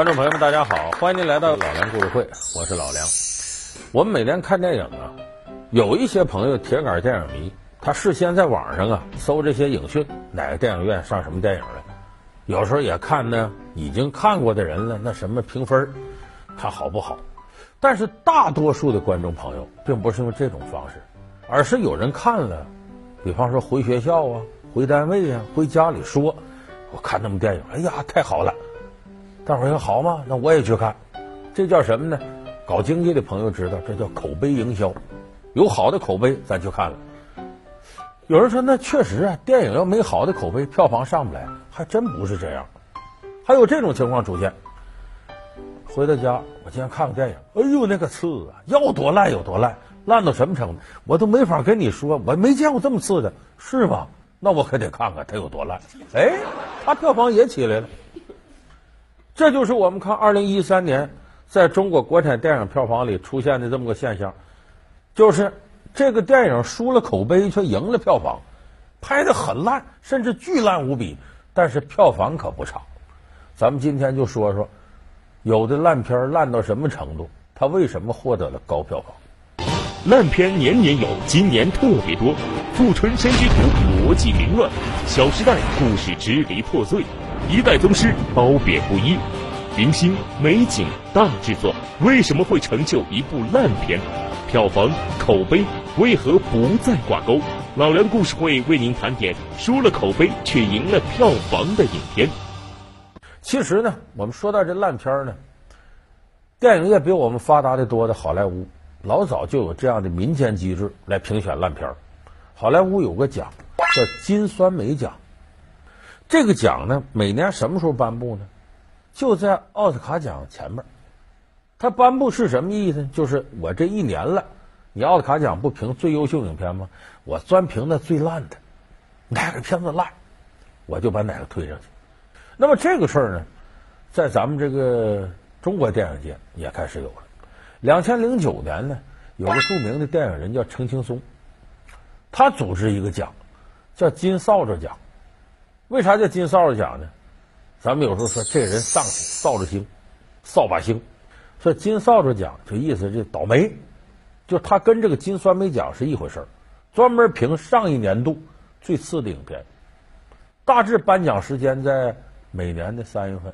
观众朋友们，大家好，欢迎您来到老梁故事会，我是老梁。我们每年看电影啊，有一些朋友铁杆电影迷，他事先在网上啊搜这些影讯，哪个电影院上什么电影了，有时候也看呢已经看过的人了，那什么评分，看好不好。但是大多数的观众朋友并不是用这种方式，而是有人看了，比方说回学校啊、回单位啊、回家里说，我看那部电影，哎呀，太好了。大伙儿说好吗？那我也去看，这叫什么呢？搞经济的朋友知道，这叫口碑营销。有好的口碑，咱就看了。有人说，那确实啊，电影要没好的口碑，票房上不来。还真不是这样，还有这种情况出现。回到家，我今天看个电影，哎呦，那个次啊，要多烂有多烂，烂到什么程度，我都没法跟你说，我没见过这么次的，是吗？那我可得看看它有多烂。哎，它票房也起来了。这就是我们看二零一三年在中国国产电影票房里出现的这么个现象，就是这个电影输了口碑却赢了票房，拍的很烂，甚至巨烂无比，但是票房可不差。咱们今天就说说，有的烂片烂到什么程度，它为什么获得了高票房？烂片年年有，今年特别多，《富春山居图》逻辑凌乱，《小时代》故事支离破碎。一代宗师褒贬不一，明星美景大制作为什么会成就一部烂片？票房口碑为何不再挂钩？老梁故事会为您盘点输了口碑却赢了票房的影片。其实呢，我们说到这烂片呢，电影业比我们发达的多的好莱坞，老早就有这样的民间机制来评选烂片好莱坞有个奖叫金酸梅奖。这个奖呢，每年什么时候颁布呢？就在奥斯卡奖前面。它颁布是什么意思呢？就是我这一年了，你奥斯卡奖不评最优秀影片吗？我专评那最烂的，哪个片子烂，我就把哪个推上去。那么这个事儿呢，在咱们这个中国电影界也开始有了。两千零九年呢，有个著名的电影人叫程青松，他组织一个奖，叫金扫帚奖。为啥叫金扫帚奖呢？咱们有时候说这人丧气，扫帚星，扫把星。说金扫帚奖就意思就倒霉，就他跟这个金酸梅奖是一回事儿，专门评上一年度最次的影片。大致颁奖时间在每年的三月份，